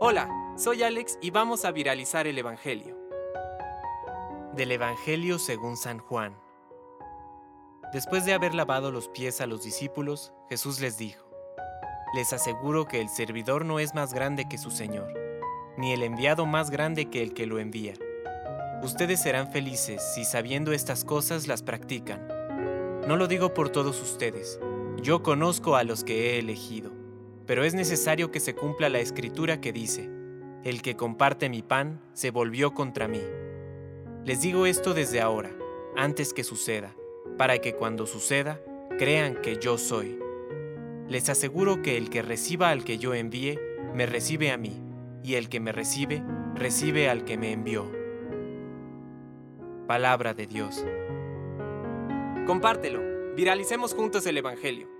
Hola, soy Alex y vamos a viralizar el Evangelio. Del Evangelio según San Juan. Después de haber lavado los pies a los discípulos, Jesús les dijo, Les aseguro que el servidor no es más grande que su Señor, ni el enviado más grande que el que lo envía. Ustedes serán felices si sabiendo estas cosas las practican. No lo digo por todos ustedes, yo conozco a los que he elegido, pero es necesario que se cumpla la escritura que dice, El que comparte mi pan se volvió contra mí. Les digo esto desde ahora, antes que suceda, para que cuando suceda, crean que yo soy. Les aseguro que el que reciba al que yo envíe, me recibe a mí, y el que me recibe, recibe al que me envió. Palabra de Dios. Compártelo, viralicemos juntos el Evangelio.